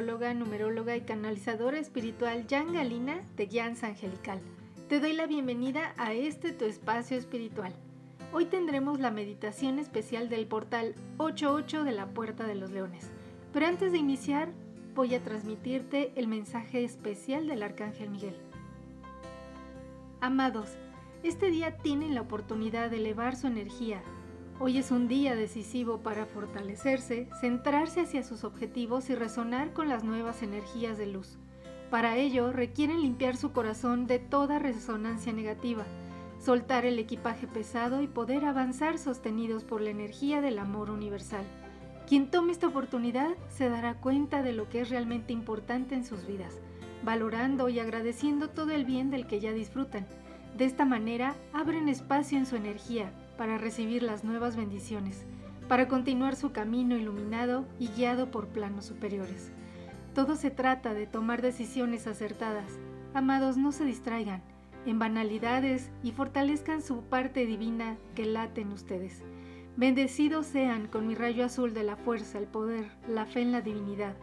Numeróloga y canalizadora espiritual Jan Galina de Guianza Angelical. Te doy la bienvenida a este tu espacio espiritual. Hoy tendremos la meditación especial del portal 88 de la Puerta de los Leones. Pero antes de iniciar, voy a transmitirte el mensaje especial del Arcángel Miguel. Amados, este día tienen la oportunidad de elevar su energía. Hoy es un día decisivo para fortalecerse, centrarse hacia sus objetivos y resonar con las nuevas energías de luz. Para ello requieren limpiar su corazón de toda resonancia negativa soltar el equipaje pesado y poder avanzar sostenidos por la energía del amor universal. Quien tome esta oportunidad se dará cuenta de lo que es realmente importante en sus vidas, valorando y agradeciendo todo el bien del que ya disfrutan. De esta manera abren espacio en su energía para recibir las nuevas bendiciones, para continuar su camino iluminado y guiado por planos superiores. Todo se trata de tomar decisiones acertadas. Amados, no se distraigan en banalidades y fortalezcan su parte divina que late en ustedes. Bendecidos sean con mi rayo azul de la fuerza, el poder, la fe en la divinidad.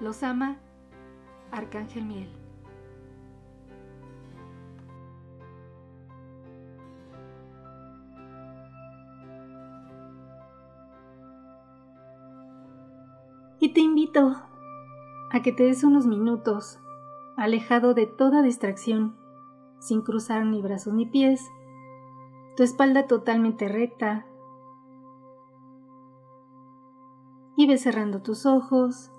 Los ama Arcángel Miel. Y te invito a que te des unos minutos alejado de toda distracción sin cruzar ni brazos ni pies, tu espalda totalmente recta. Y ve cerrando tus ojos.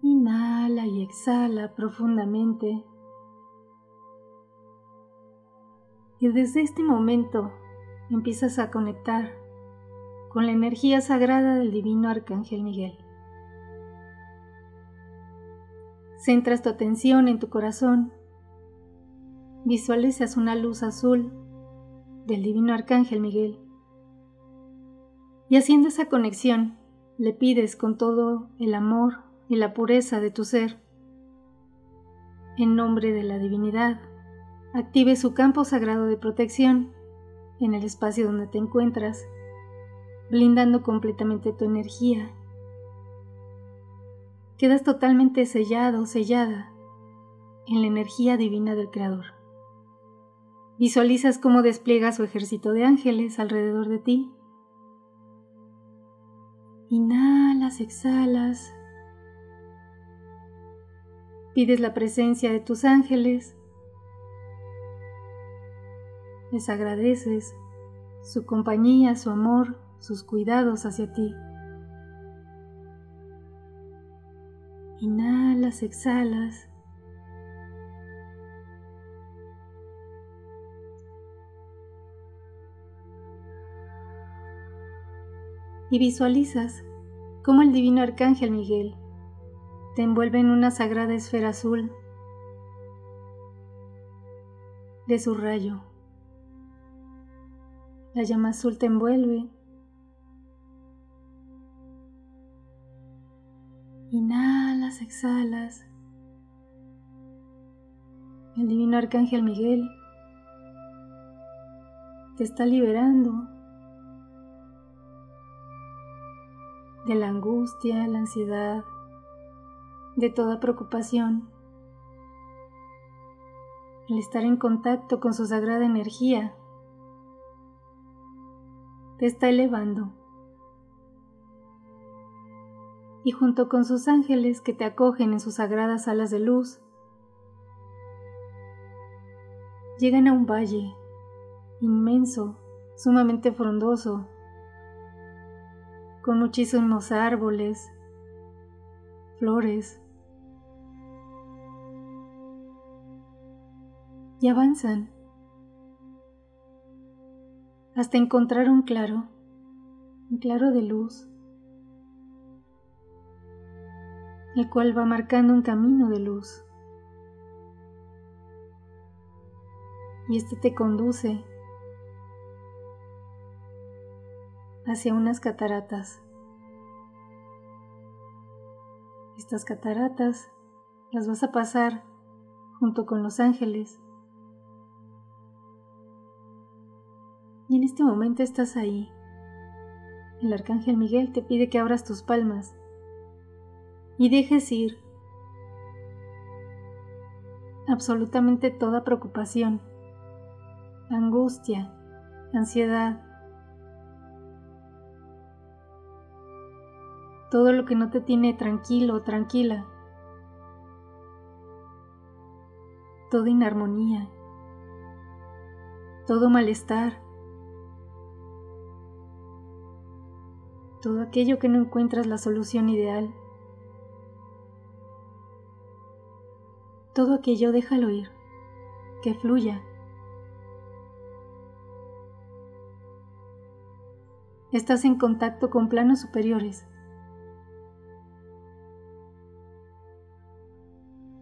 Inhala y exhala profundamente. Y desde este momento empiezas a conectar con la energía sagrada del divino Arcángel Miguel. Centras tu atención en tu corazón visualizas una luz azul del divino arcángel Miguel. Y haciendo esa conexión, le pides con todo el amor y la pureza de tu ser, en nombre de la divinidad, active su campo sagrado de protección en el espacio donde te encuentras, blindando completamente tu energía. Quedas totalmente sellado, sellada en la energía divina del Creador. Visualizas cómo despliega su ejército de ángeles alrededor de ti. Inhalas, exhalas. Pides la presencia de tus ángeles. Les agradeces su compañía, su amor, sus cuidados hacia ti. Inhalas, exhalas. y visualizas cómo el divino arcángel Miguel te envuelve en una sagrada esfera azul de su rayo. La llama azul te envuelve. Exhalas. El divino arcángel Miguel te está liberando de la angustia, la ansiedad, de toda preocupación. El estar en contacto con su sagrada energía te está elevando. Y junto con sus ángeles que te acogen en sus sagradas alas de luz, llegan a un valle inmenso, sumamente frondoso, con muchísimos árboles, flores. Y avanzan hasta encontrar un claro, un claro de luz, el cual va marcando un camino de luz. y este te conduce hacia unas cataratas. Estas cataratas las vas a pasar junto con los ángeles. Y en este momento estás ahí. El arcángel Miguel te pide que abras tus palmas y dejes ir absolutamente toda preocupación, angustia, ansiedad, todo lo que no te tiene tranquilo o tranquila, toda inarmonía, todo malestar, todo aquello que no encuentras la solución ideal. Todo aquello déjalo ir, que fluya. Estás en contacto con planos superiores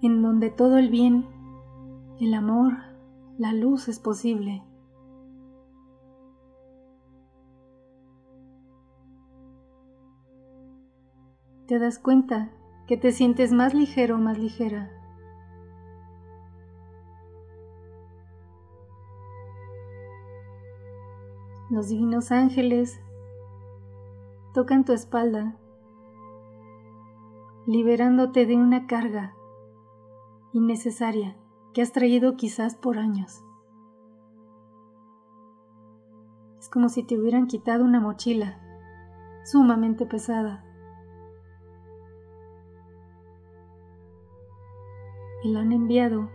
en donde todo el bien, el amor, la luz es posible. Te das cuenta que te sientes más ligero o más ligera. Los divinos ángeles tocan tu espalda, liberándote de una carga innecesaria que has traído quizás por años. Es como si te hubieran quitado una mochila sumamente pesada. Y la han enviado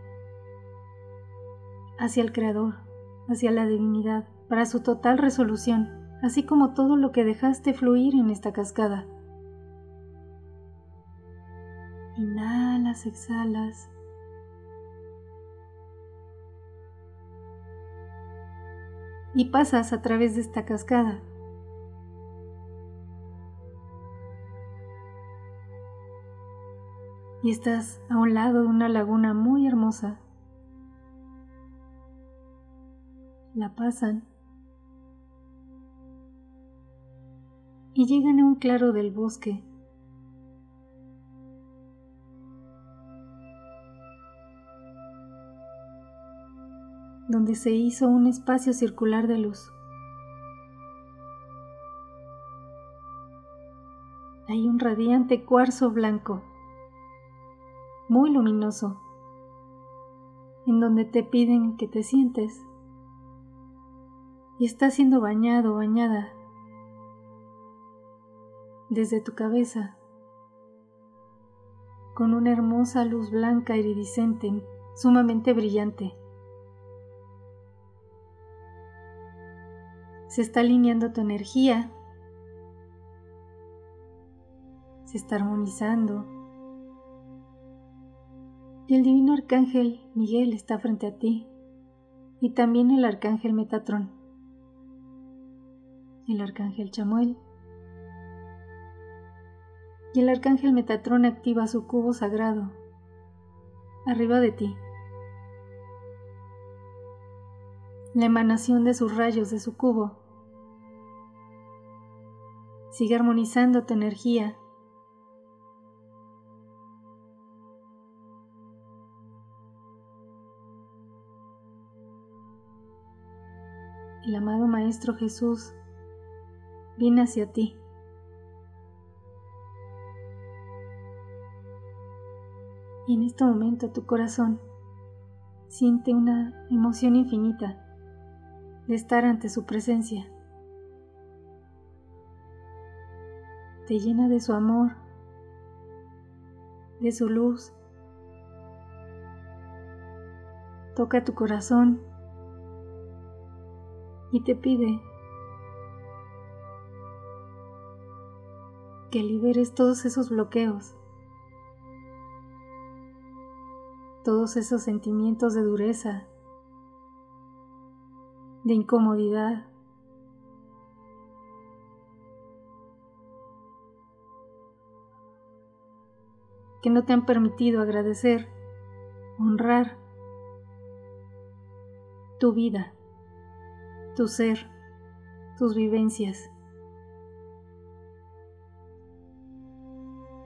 hacia el Creador, hacia la divinidad, para su total resolución, así como todo lo que dejaste fluir en esta cascada. Inhalas, exhalas. y pasas a través de esta cascada. Y estás a un lado de una laguna muy hermosa. La pasan y llegan a un claro del bosque. donde se hizo un espacio circular de luz. Hay un radiante cuarzo blanco, muy luminoso, en donde te piden que te sientes y está siendo bañado bañada desde tu cabeza con una hermosa luz blanca iridiscente sumamente brillante. se está alineando tu energía, se está armonizando. Y el divino arcángel Miguel está frente a ti y también el arcángel Metatrón, el arcángel Chamuel. Y el arcángel Metatrón activa su cubo sagrado arriba de ti. La emanación de sus rayos de su cubo Sigue armonizando tu energía. El amado Maestro Jesús viene hacia ti. Y en este momento tu corazón siente una emoción infinita de estar ante su presencia. te llena de su amor, de su luz. Toca tu corazón y te pide que liberes todos esos bloqueos, todos esos sentimientos de dureza, de incomodidad, que no te han permitido agradecer, honrar tu vida, tu ser, tus vivencias.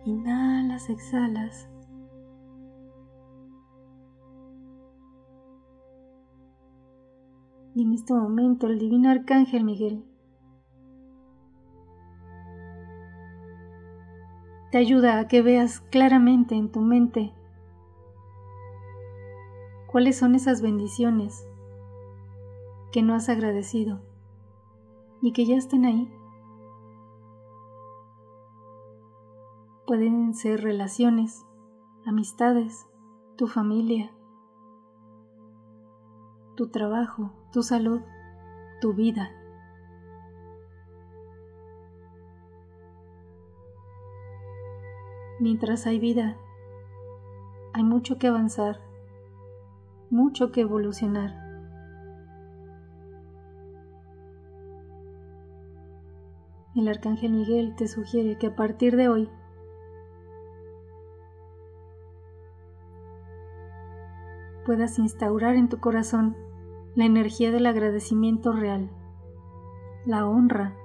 Inhalas, exhalas. Y en este momento el divino arcángel Miguel te ayuda a que veas claramente en tu mente cuáles son esas bendiciones que no has agradecido y que ya están ahí. Pueden ser relaciones, amistades, tu familia, tu trabajo, tu salud, tu vida. Mientras hay vida, hay mucho que avanzar, mucho que evolucionar. El arcángel Miguel te sugiere que a partir de hoy puedas instaurar en tu corazón la energía del agradecimiento real, la honra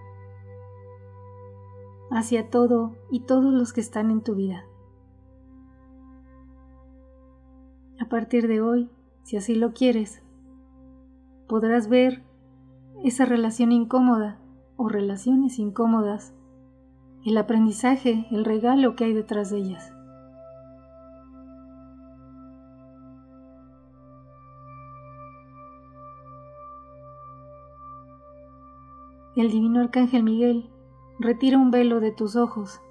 hacia todo y todos los que están en tu vida. A partir de hoy, si así lo quieres, podrás ver esa relación incómoda o relaciones incómodas, el aprendizaje, el regalo que hay detrás de ellas. El divino arcángel Miguel retira un velo de tus ojos,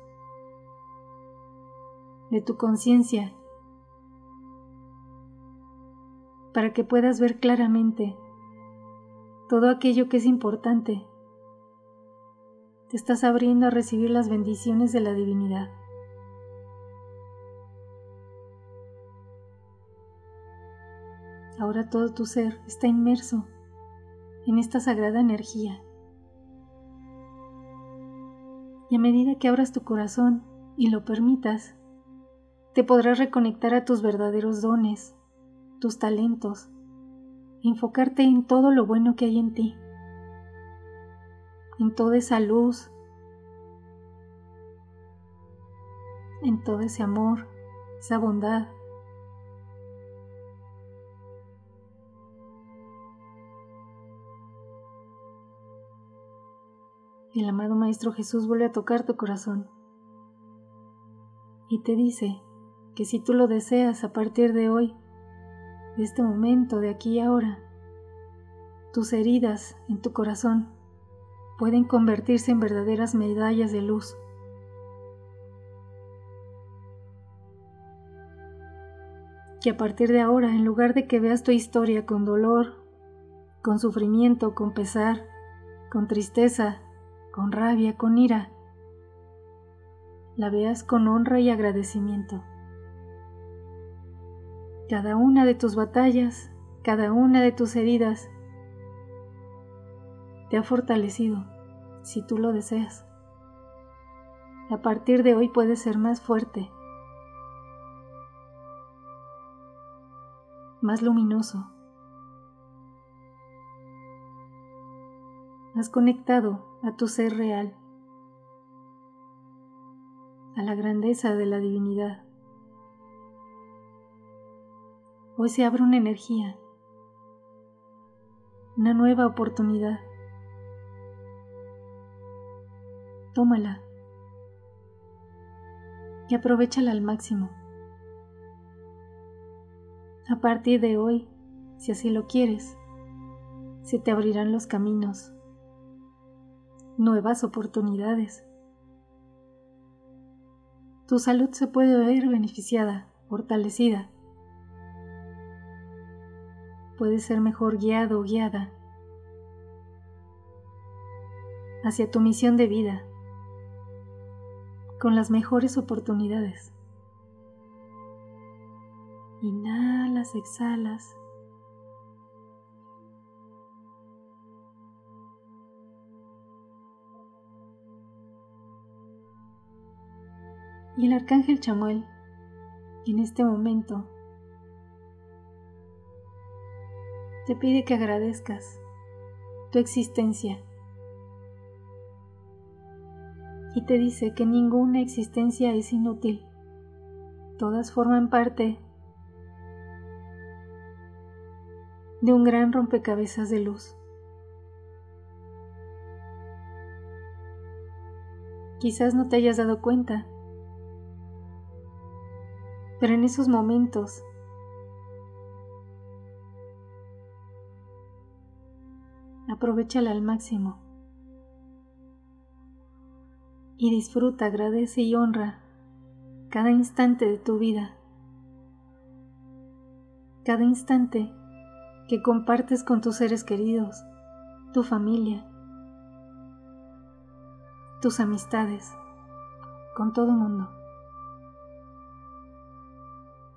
de tu conciencia, para que puedas ver claramente todo aquello que es importante. Te estás abriendo a recibir las bendiciones de la divinidad. Ahora todo tu ser está inmerso en esta sagrada energía y a medida que abras tu corazón y lo permitas, te podrás reconectar a tus verdaderos dones, tus talentos, enfocarte en todo lo bueno que hay en ti, en toda esa luz, en todo ese amor, esa bondad, el amado Maestro Jesús vuelve a tocar tu corazón y te dice que si tú lo deseas a partir de hoy, de este momento, de aquí y ahora, tus heridas en tu corazón pueden convertirse en verdaderas medallas de luz. Que a partir de ahora, en lugar de que veas tu historia con dolor, con sufrimiento, con pesar, con tristeza, con rabia, con ira, la veas con honra y agradecimiento. Cada una de tus batallas, cada una de tus heridas, te ha fortalecido si tú lo deseas. A partir de hoy puedes ser más fuerte, más luminoso, más conectado a tu ser real, a la grandeza de la divinidad. Hoy se abre una energía, una nueva oportunidad. Tómala y aprovechala al máximo. A partir de hoy, si así lo quieres, se te abrirán los caminos nuevas oportunidades. Tu salud se puede ver beneficiada, fortalecida. Puedes ser mejor guiado o guiada hacia tu misión de vida con las mejores oportunidades. Inhalas, exhalas. Y el arcángel Chamuel, en este momento, te pide que agradezcas tu existencia y te dice que ninguna existencia es inútil. Todas forman parte de un gran rompecabezas de luz. Quizás no te hayas dado cuenta, pero en esos momentos. Aprovechala al máximo. Y disfruta, agradece y honra cada instante de tu vida, cada instante que compartes con tus seres queridos, tu familia, tus amistades, con todo el mundo.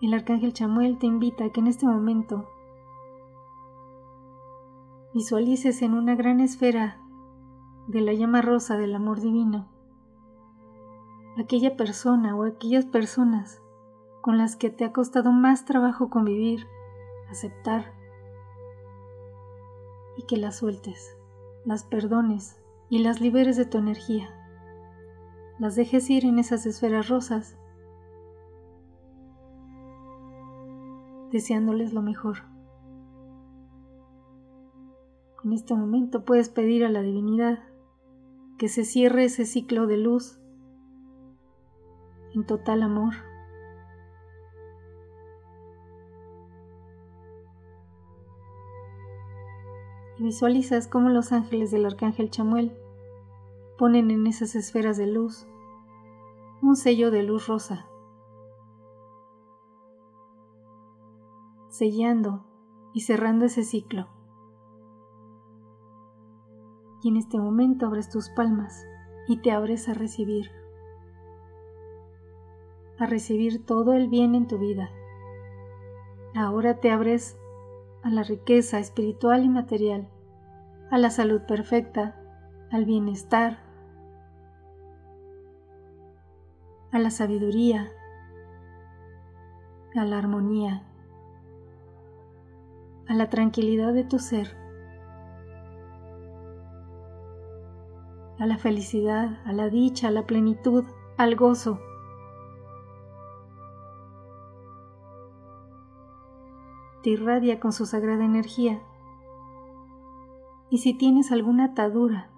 El arcángel Chamuel te invita a que en este momento visualices en una gran esfera de la llama rosa del amor divino aquella persona o aquellas personas con las que te ha costado más trabajo convivir, aceptar y que las sueltes, las perdones y las liberes de tu energía. Las dejes ir en esas esferas rosas, deseándoles lo mejor. En este momento puedes pedir a la divinidad que se cierre ese ciclo de luz en total amor. Y visualizas cómo los ángeles del arcángel Chamuel ponen en esas esferas de luz un sello de luz rosa, sellando y cerrando ese ciclo. Y en este momento abres tus palmas y te abres a recibir, a recibir todo el bien en tu vida. Ahora te abres a la riqueza espiritual y material, a la salud perfecta, al bienestar, a la sabiduría, a la armonía, a la tranquilidad de tu ser, a la felicidad, a la dicha, a la plenitud, al gozo. Te irradia con su sagrada energía. Y si tienes alguna atadura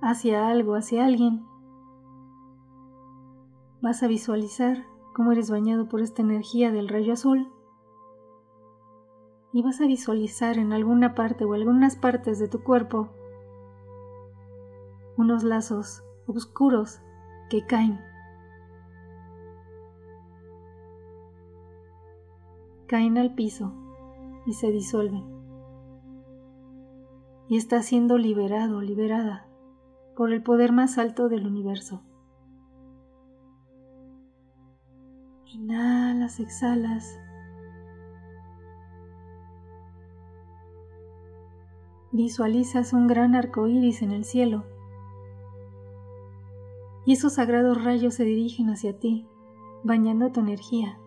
hacia algo, hacia alguien, vas a visualizar cómo eres bañado por esta energía del rayo azul y vas a visualizar en alguna parte o algunas partes de tu cuerpo unos lazos oscuros que caen. Caen al piso y se disuelven. Y está siendo liberado, liberada por el poder más alto del universo. Inhalas, exhalas. Visualizas un gran arco iris en el cielo. Y esos sagrados rayos se dirigen hacia ti, bañando tu energía.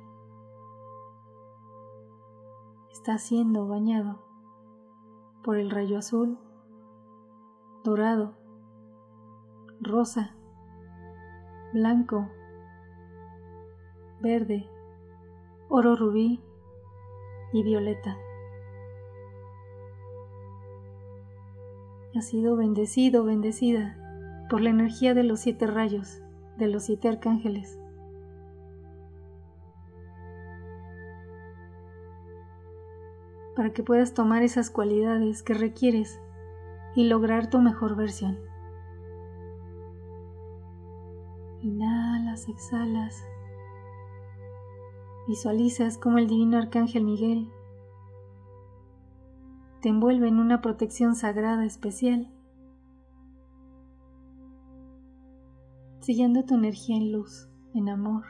Está siendo bañado por el rayo azul, dorado, rosa, blanco, verde, oro rubí y violeta. Ha sido bendecido, bendecida por la energía de los siete rayos, de los siete arcángeles. Para que puedas tomar esas cualidades que requieres y lograr tu mejor versión. Inhalas, exhalas. Visualizas como el divino arcángel Miguel te envuelve en una protección sagrada especial, siguiendo tu energía en luz, en amor,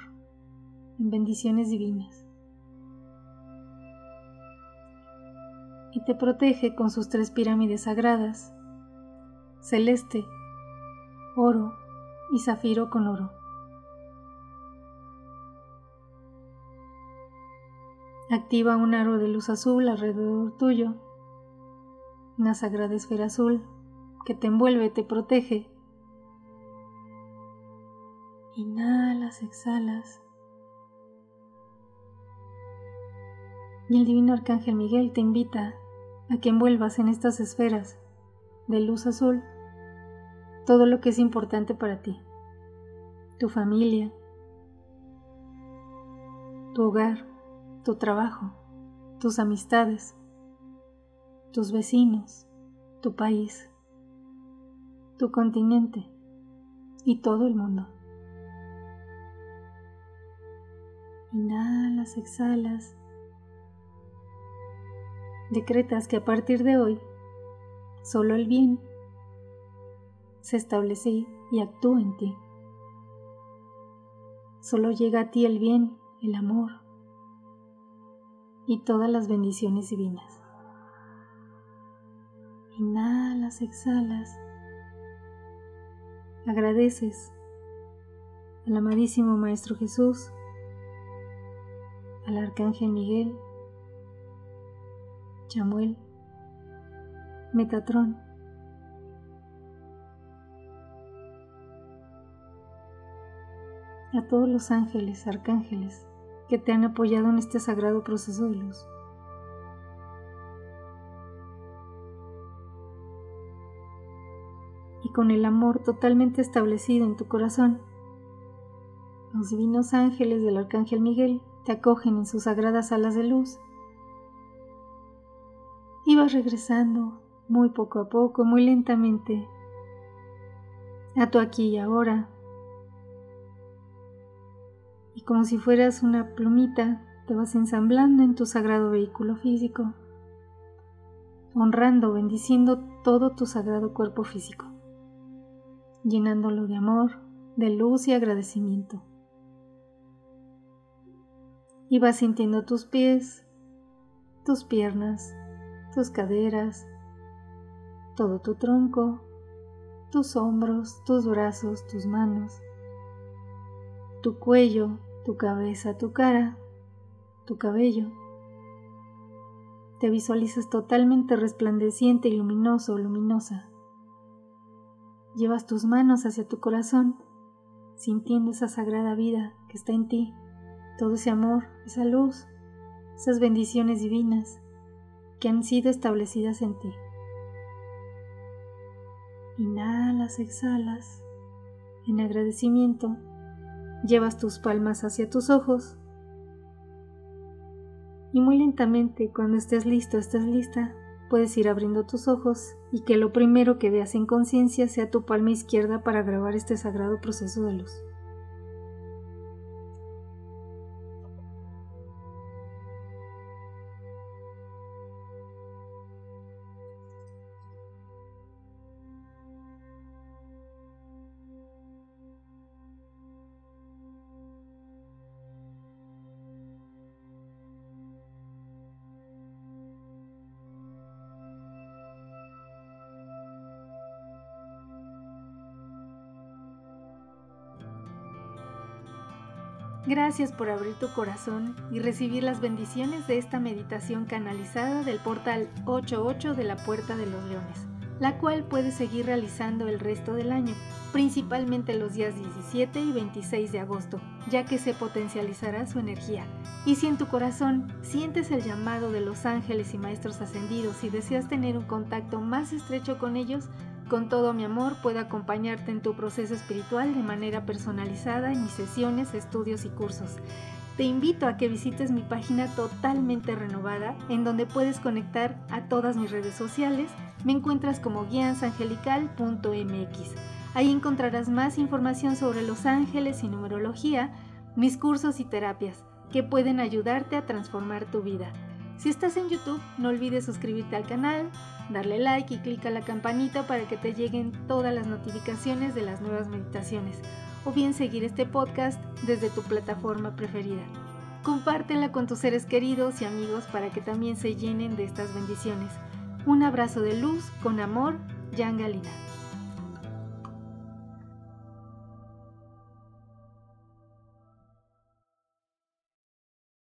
en bendiciones divinas. Y te protege con sus tres pirámides sagradas, celeste, oro y zafiro con oro. Activa un aro de luz azul alrededor tuyo una sagrada esfera azul que te envuelve, te protege. Inhalas, exhalas. Y el divino arcángel Miguel te invita a que envuelvas en estas esferas de luz azul todo lo que es importante para ti, tu familia, tu hogar, tu trabajo, tus amistades, tus vecinos, tu país, tu continente y todo el mundo. Inhalas, exhalas. Decretas que a partir de hoy solo el bien se establece y actúa en ti. Solo llega a ti el bien, el amor y todas las bendiciones divinas. Inhalas, exhalas. Agradeces al amadísimo Maestro Jesús, al Arcángel Miguel, Chamuel, Metatrón, a todos los ángeles, arcángeles que te han apoyado en este sagrado proceso de luz. Con el amor totalmente establecido en tu corazón, los divinos ángeles del Arcángel Miguel te acogen en sus sagradas alas de luz. Y vas regresando muy poco a poco, muy lentamente, a tu aquí y ahora, y como si fueras una plumita, te vas ensamblando en tu sagrado vehículo físico, honrando, bendiciendo todo tu sagrado cuerpo físico, llenándolo de amor, de luz y agradecimiento. Y vas sintiendo tus pies, tus piernas, tus caderas, todo tu tronco, tus hombros, tus brazos, tus manos, tu cuello, tu cabeza, tu cara, tu cabello. Te visualizas totalmente resplandeciente y luminoso luminosa. Llevas tus manos hacia tu corazón, sintiendo esa sagrada vida que está en ti, todo ese amor, esa luz, esas bendiciones divinas que han sido establecidas en ti. Inhalas, exhalas. En agradecimiento Llevas tus palmas hacia tus ojos. Y muy lentamente cuando estés listo, estés lista, puedes ir abriendo tus ojos y que lo primero que veas en conciencia sea tu palma izquierda para grabar este sagrado proceso de luz. Gracias por abrir tu corazón y recibir las bendiciones de esta meditación canalizada del portal 88 de la Puerta de los Leones, la cual puedes seguir realizando el resto del año, principalmente los días 17 y 26 de agosto, ya que se potencializará su energía. Y si en tu corazón sientes el llamado de los ángeles y maestros ascendidos y deseas tener un contacto más estrecho con ellos, con todo mi amor puedo acompañarte en tu proceso espiritual de manera personalizada en mis sesiones, estudios y cursos. Te invito a que visites mi página totalmente renovada en donde puedes conectar a todas mis redes sociales. Me encuentras como guiansangelical.mx. Ahí encontrarás más información sobre los ángeles y numerología, mis cursos y terapias que pueden ayudarte a transformar tu vida. Si estás en YouTube, no olvides suscribirte al canal, darle like y clic a la campanita para que te lleguen todas las notificaciones de las nuevas meditaciones, o bien seguir este podcast desde tu plataforma preferida. Compártela con tus seres queridos y amigos para que también se llenen de estas bendiciones. Un abrazo de luz con amor, Jan Galina.